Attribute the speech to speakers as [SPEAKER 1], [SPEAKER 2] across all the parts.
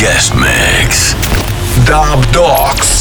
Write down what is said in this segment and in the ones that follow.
[SPEAKER 1] guest mix.
[SPEAKER 2] Dubdogz.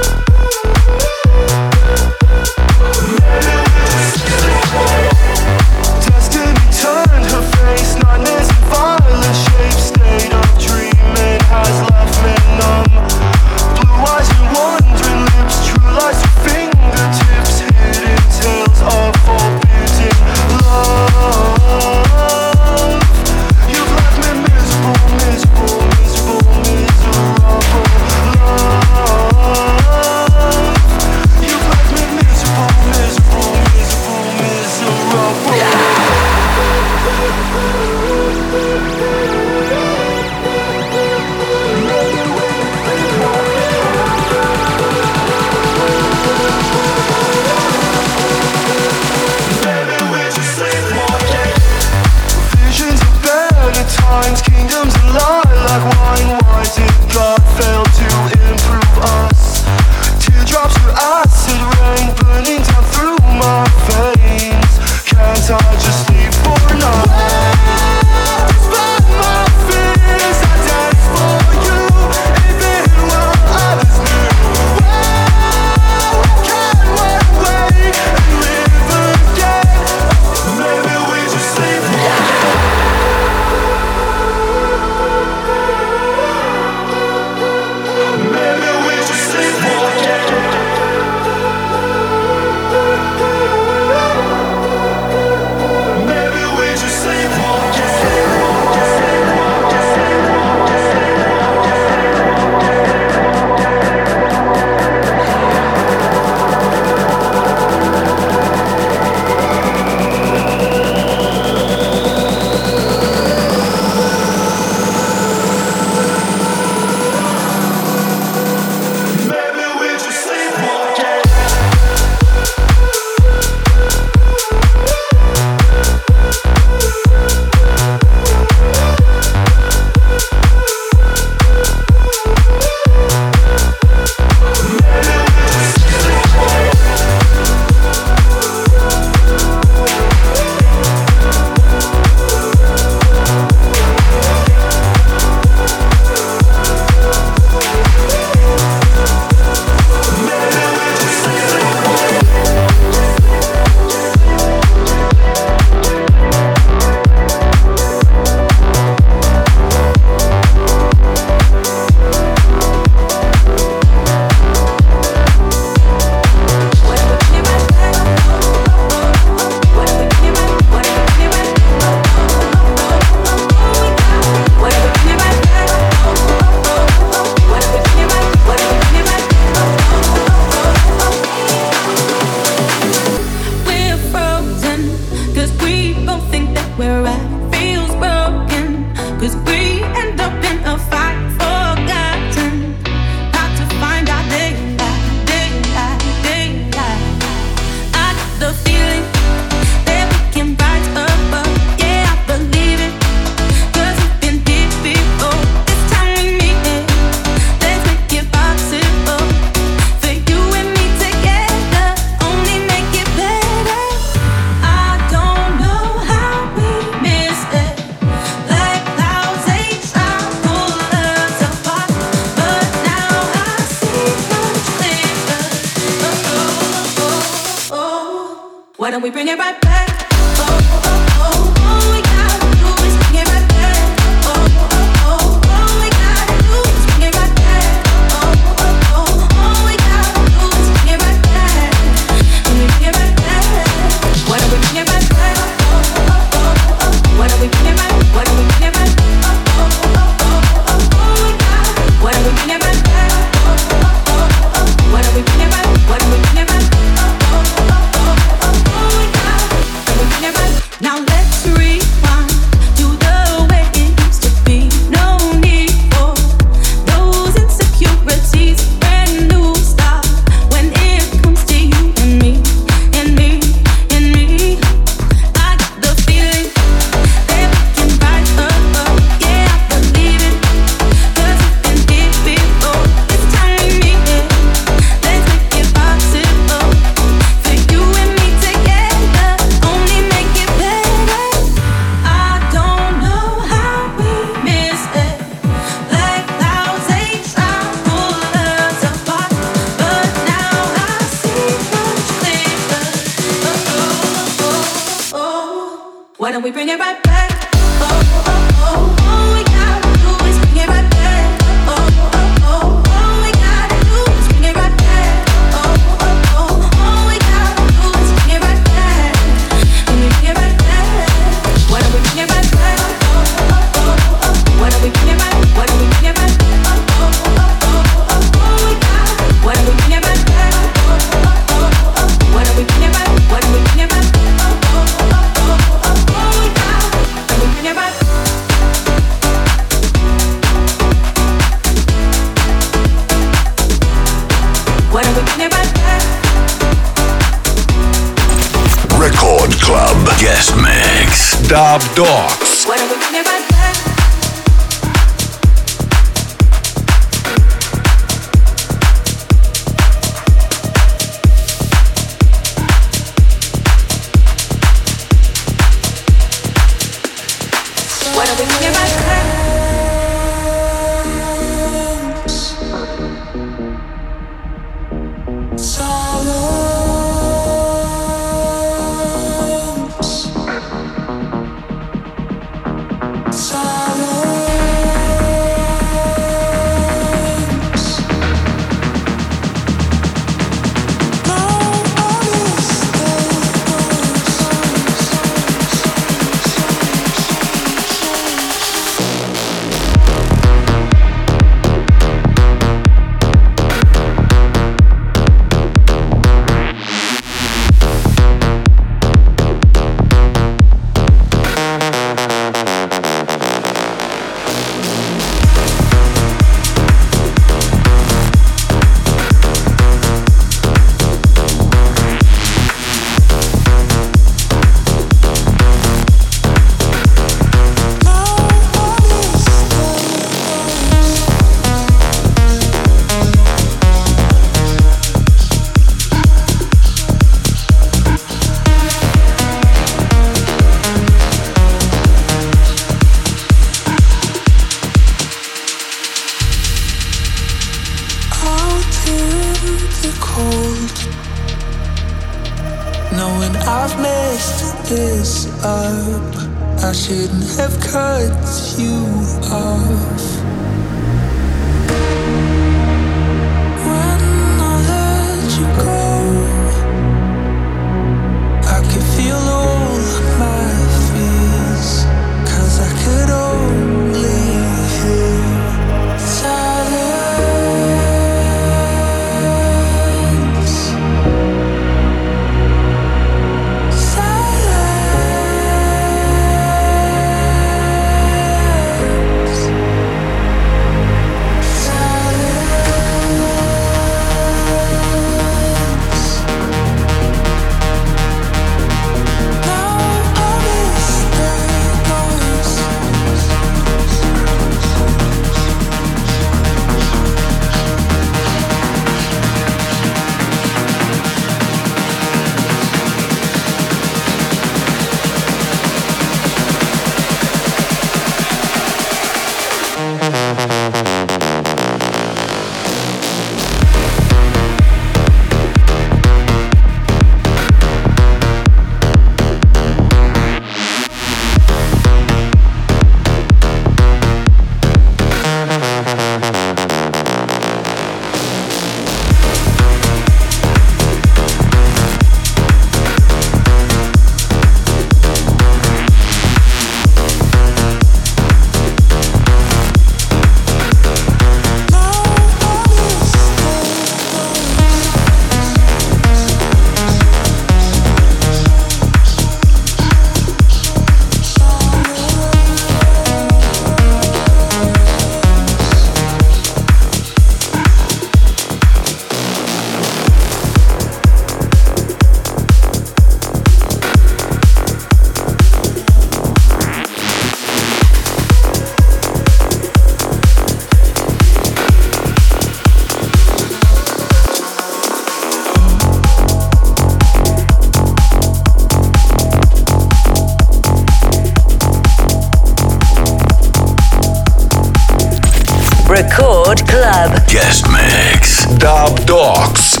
[SPEAKER 3] Guest Mix.
[SPEAKER 4] Dubdogz.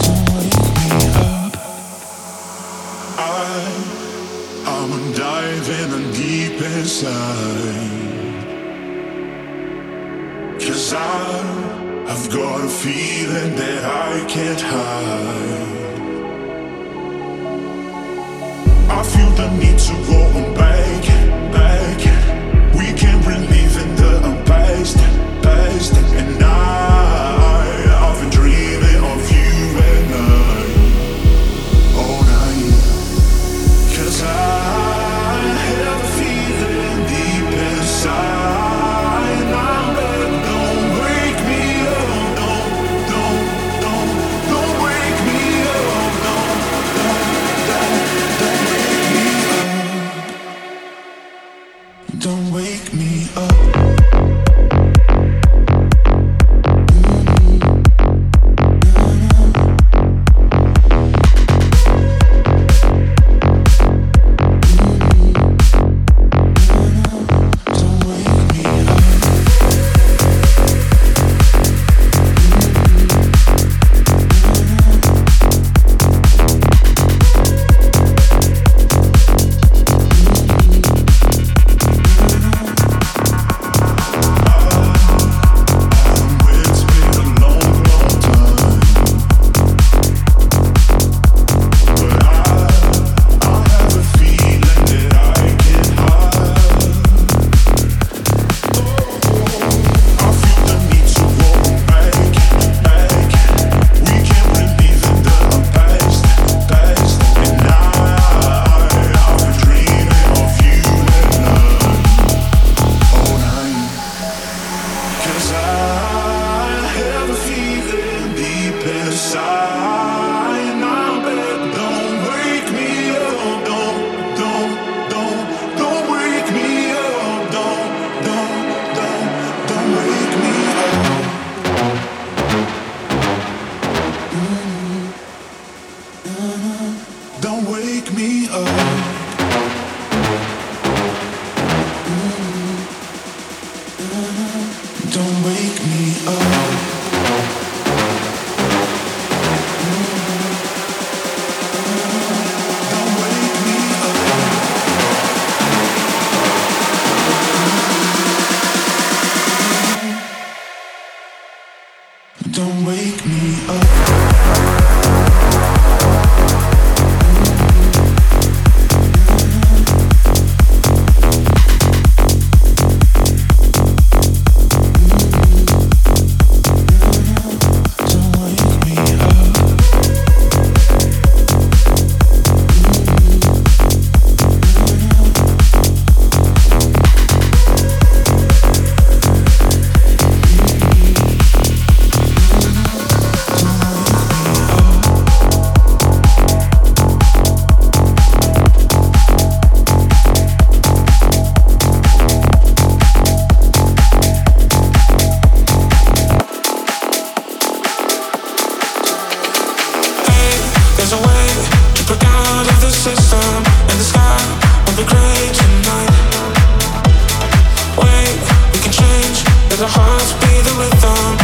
[SPEAKER 4] Our hearts be the rhythm.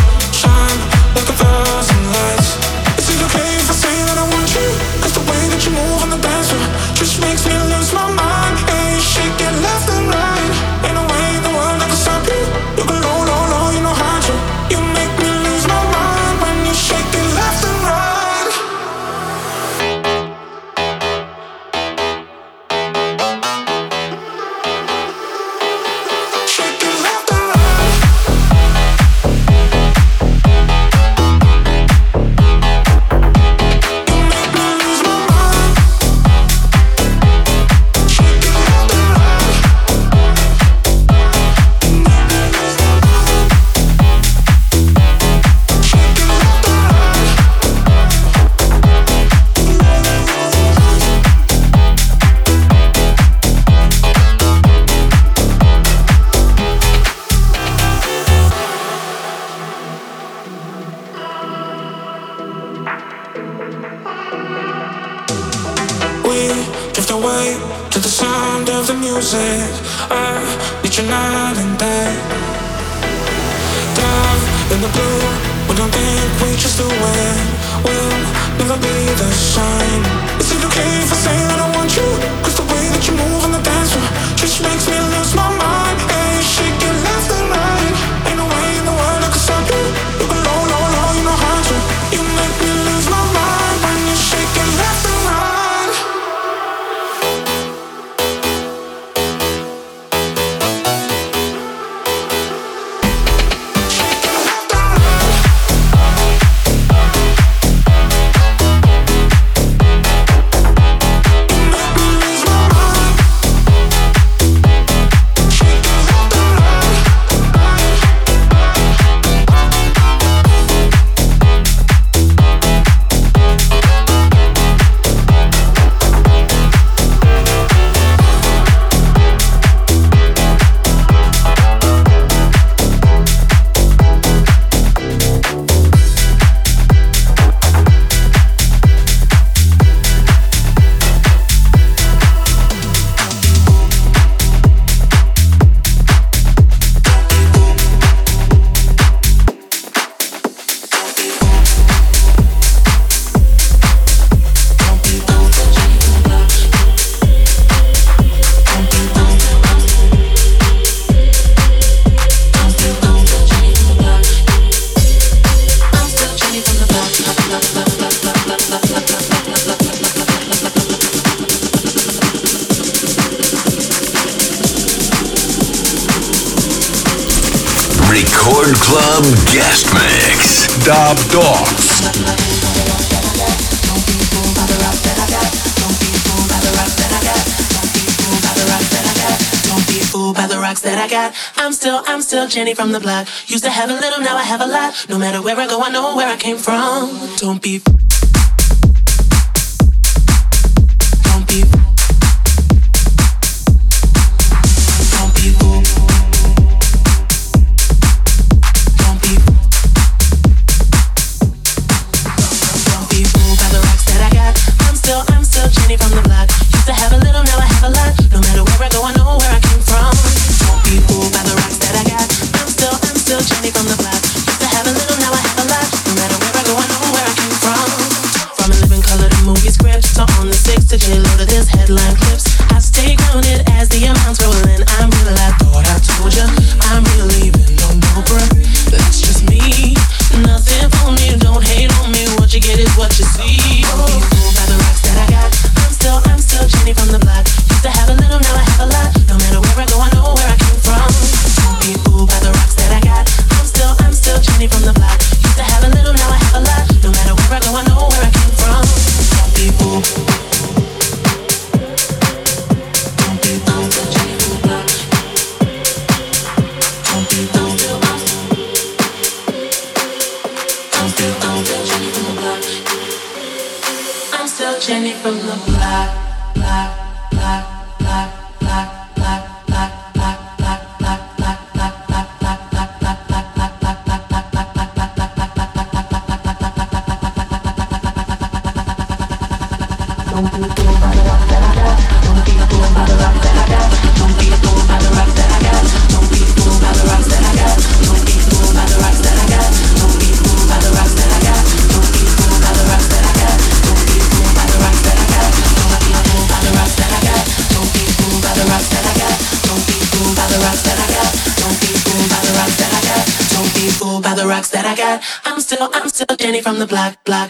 [SPEAKER 2] little Jenny from the block. Used to have a little, now I have a lot. No matter where I go, I know where I came from. Don't be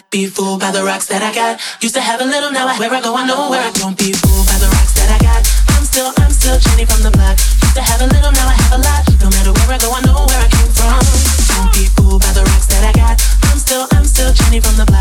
[SPEAKER 2] not be fooled by the rocks that I got. Used to have a little, now I, where I go, I know where I don't be fooled by the rocks that I got. I'm still, I'm still Jenny from the block. Used to have a little, now I have a lot. No matter where I go, I know where I came from. Don't be fooled by the rocks that I got. I'm still, I'm still Jenny from the block.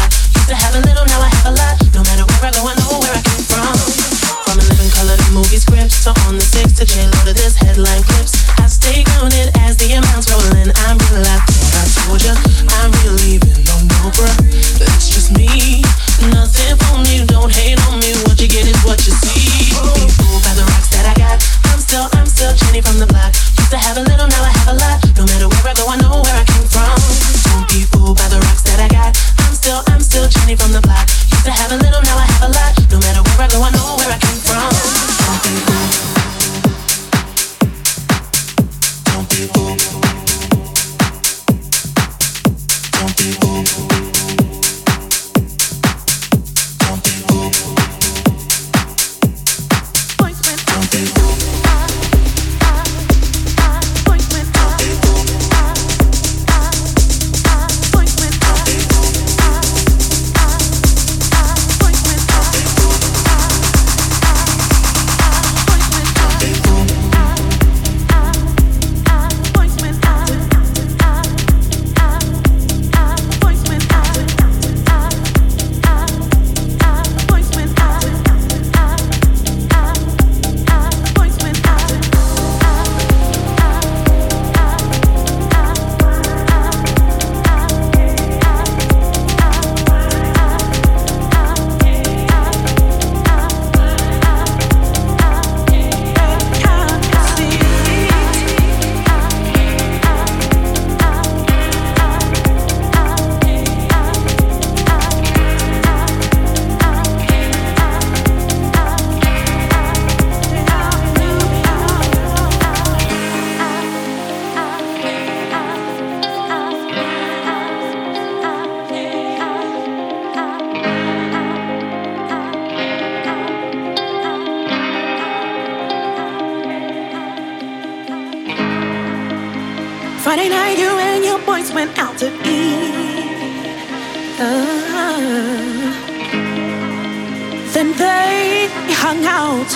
[SPEAKER 2] to be.
[SPEAKER 5] Uh, then they hung out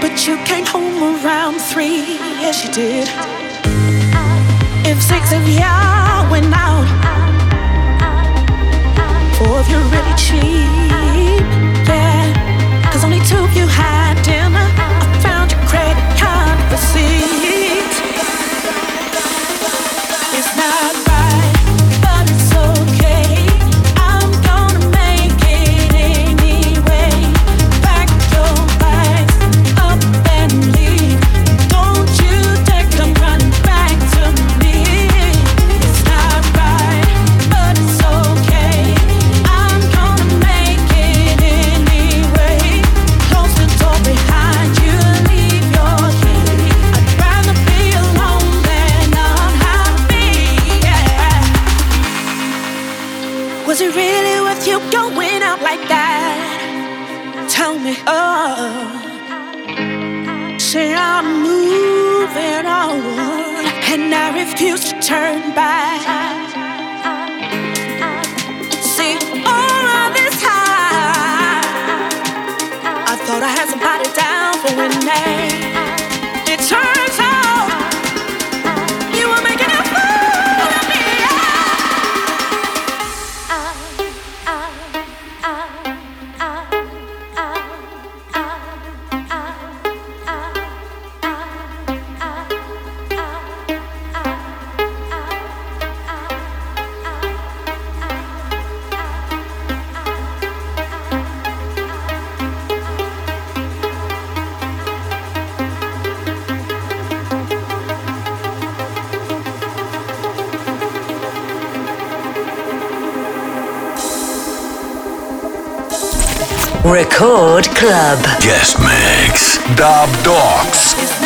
[SPEAKER 5] but you came home around three. Yes you did. If six of y'all went out four of you really cheap yeah. Cause only two of you had dinner. I found your credit card receipt.
[SPEAKER 6] Record Club.
[SPEAKER 3] Guest mix. Dub Dogs.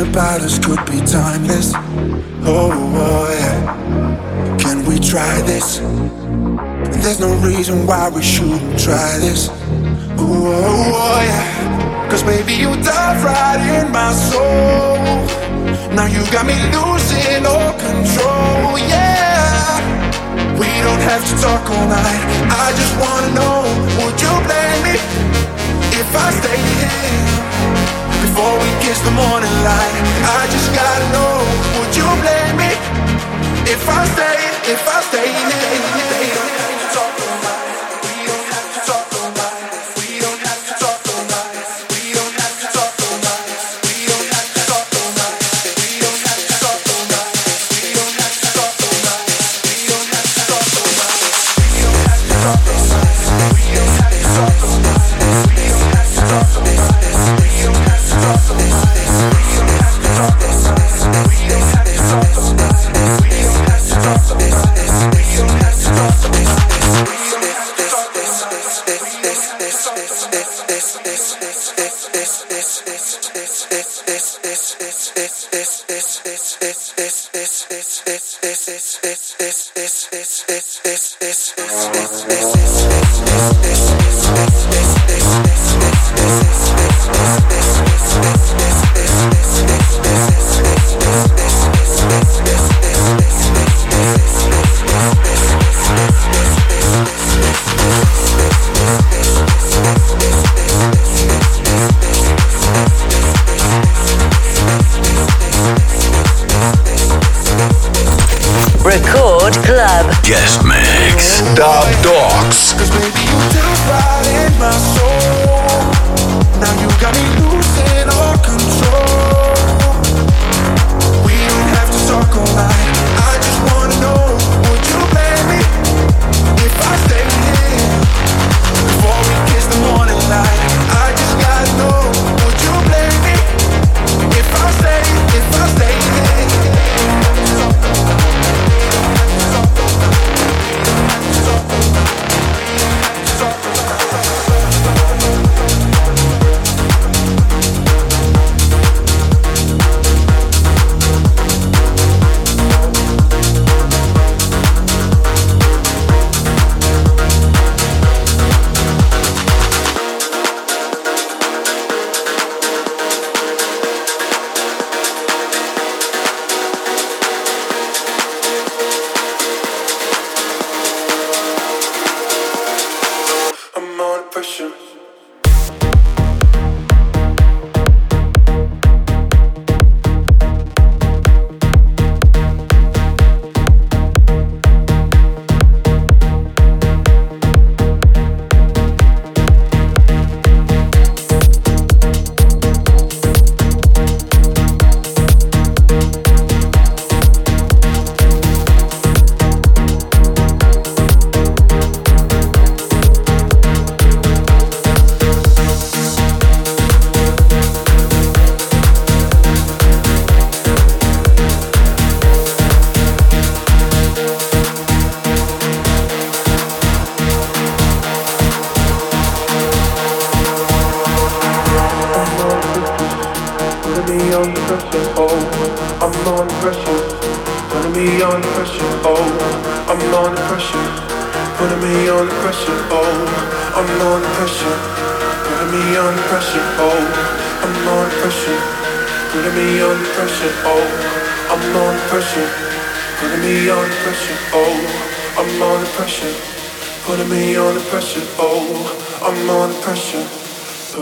[SPEAKER 4] about
[SPEAKER 6] us could be timeless. Oh, oh yeah. Can we try this? There's no reason why we shouldn't try this.
[SPEAKER 7] understand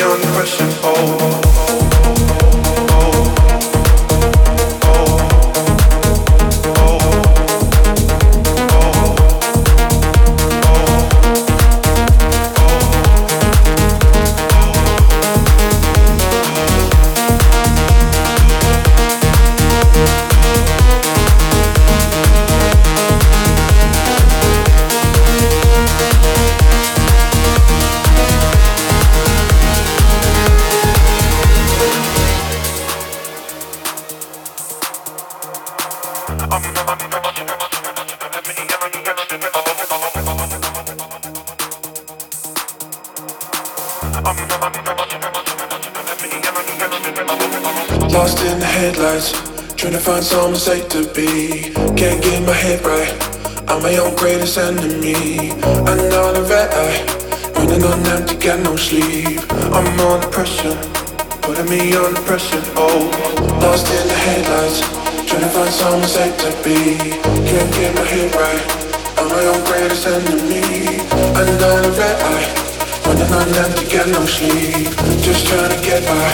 [SPEAKER 7] Putting me under Lost in the headlights, trying to find somewhere safe to be. Can't get my head right. I'm my own greatest enemy. Another red eye, running on empty, got no sleep. I'm under pressure, putting me under pressure. Oh, lost in the headlights, trying to find somewhere safe to be. Can't get my head right. I'm my own greatest enemy. Another red eye, running on empty, got no sleep. Just trying to get by.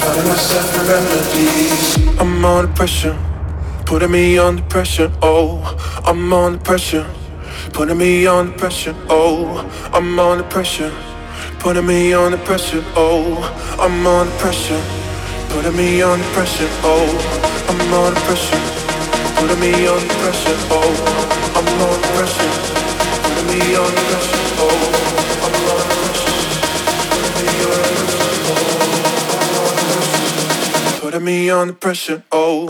[SPEAKER 7] Finding myself in remedies. I'm under pressure, putting me under pressure. Oh, I'm under pressure, putting me under pressure. Oh, I'm under pressure, putting me under pressure. Oh, I'm under pressure, putting me under pressure. Oh, I'm pressure, putting me under pressure. Oh, I'm pressure, putting me pressure. Oh, I'm pressure, putting me pressure. Putting me pressure, oh.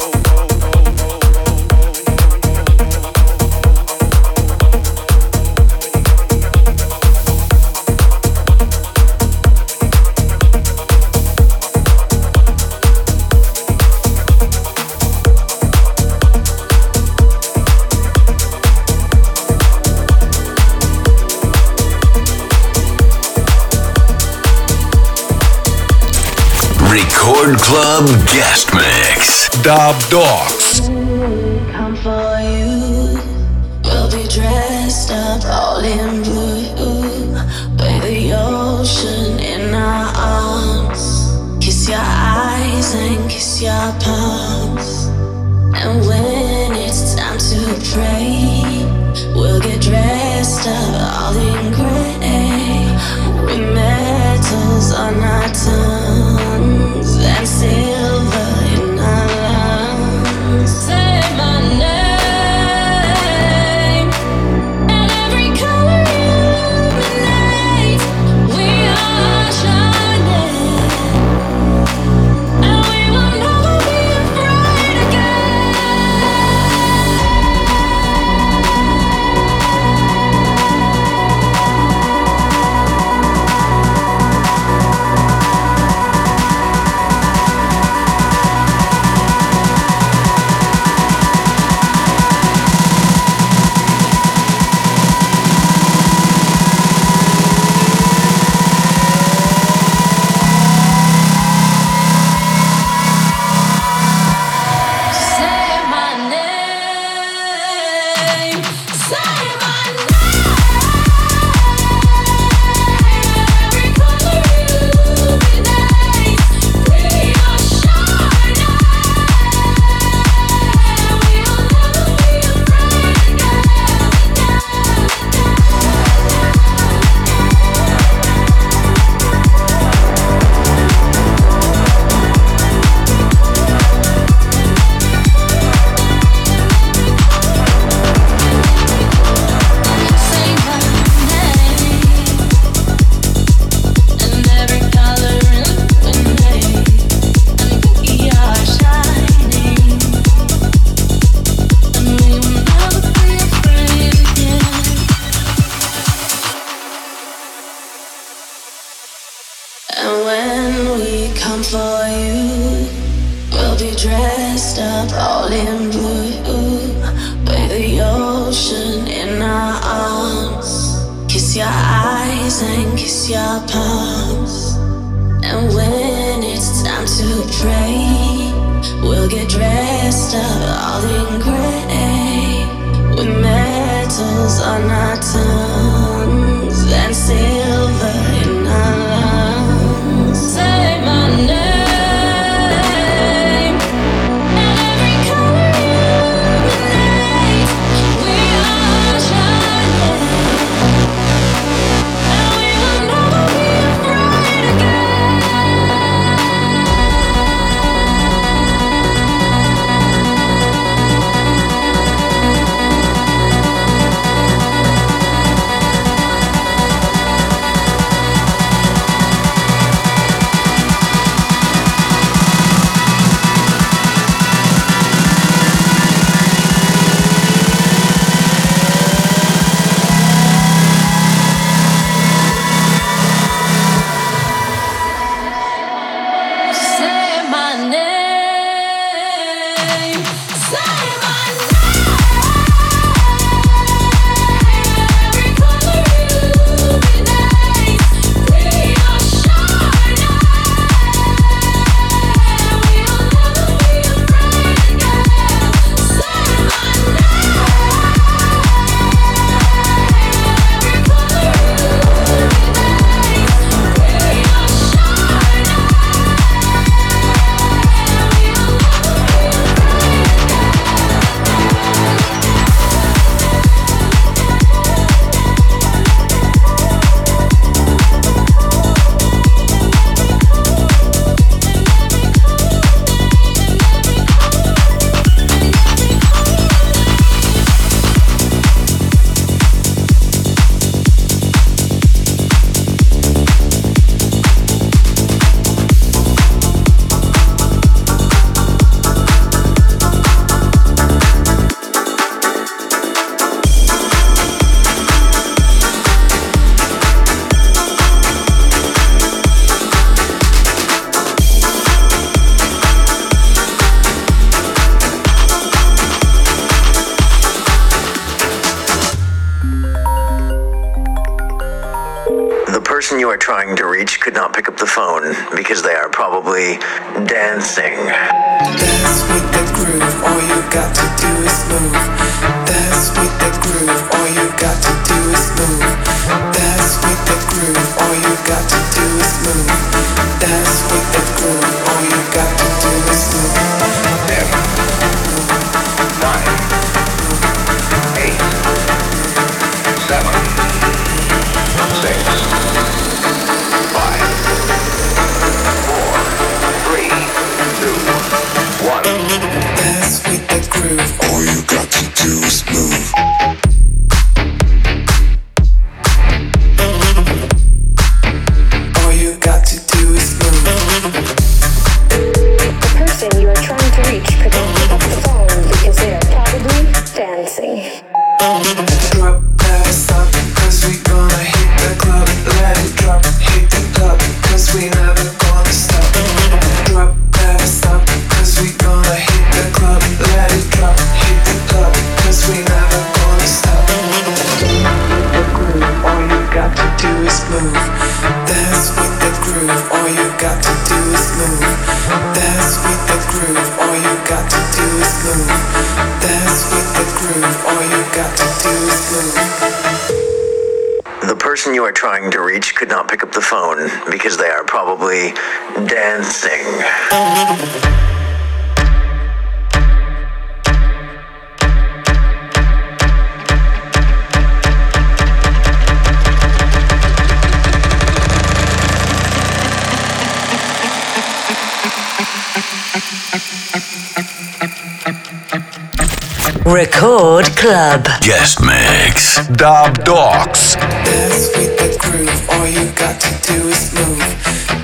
[SPEAKER 8] Club Guest Mix.
[SPEAKER 9] Dub Dogs.
[SPEAKER 10] you are
[SPEAKER 11] trying to reach could not pick up the phone because they are probably dancing.
[SPEAKER 7] With the groove, all you got to do is move. With the groove, all you got to do is move. With the groove, all you got to do is move. With the groove, all you got to do is move.
[SPEAKER 11] too smooth.
[SPEAKER 12] Record Club.
[SPEAKER 3] Guest mix. Dubdogz.
[SPEAKER 7] Dance with the groove. All you got to do is move.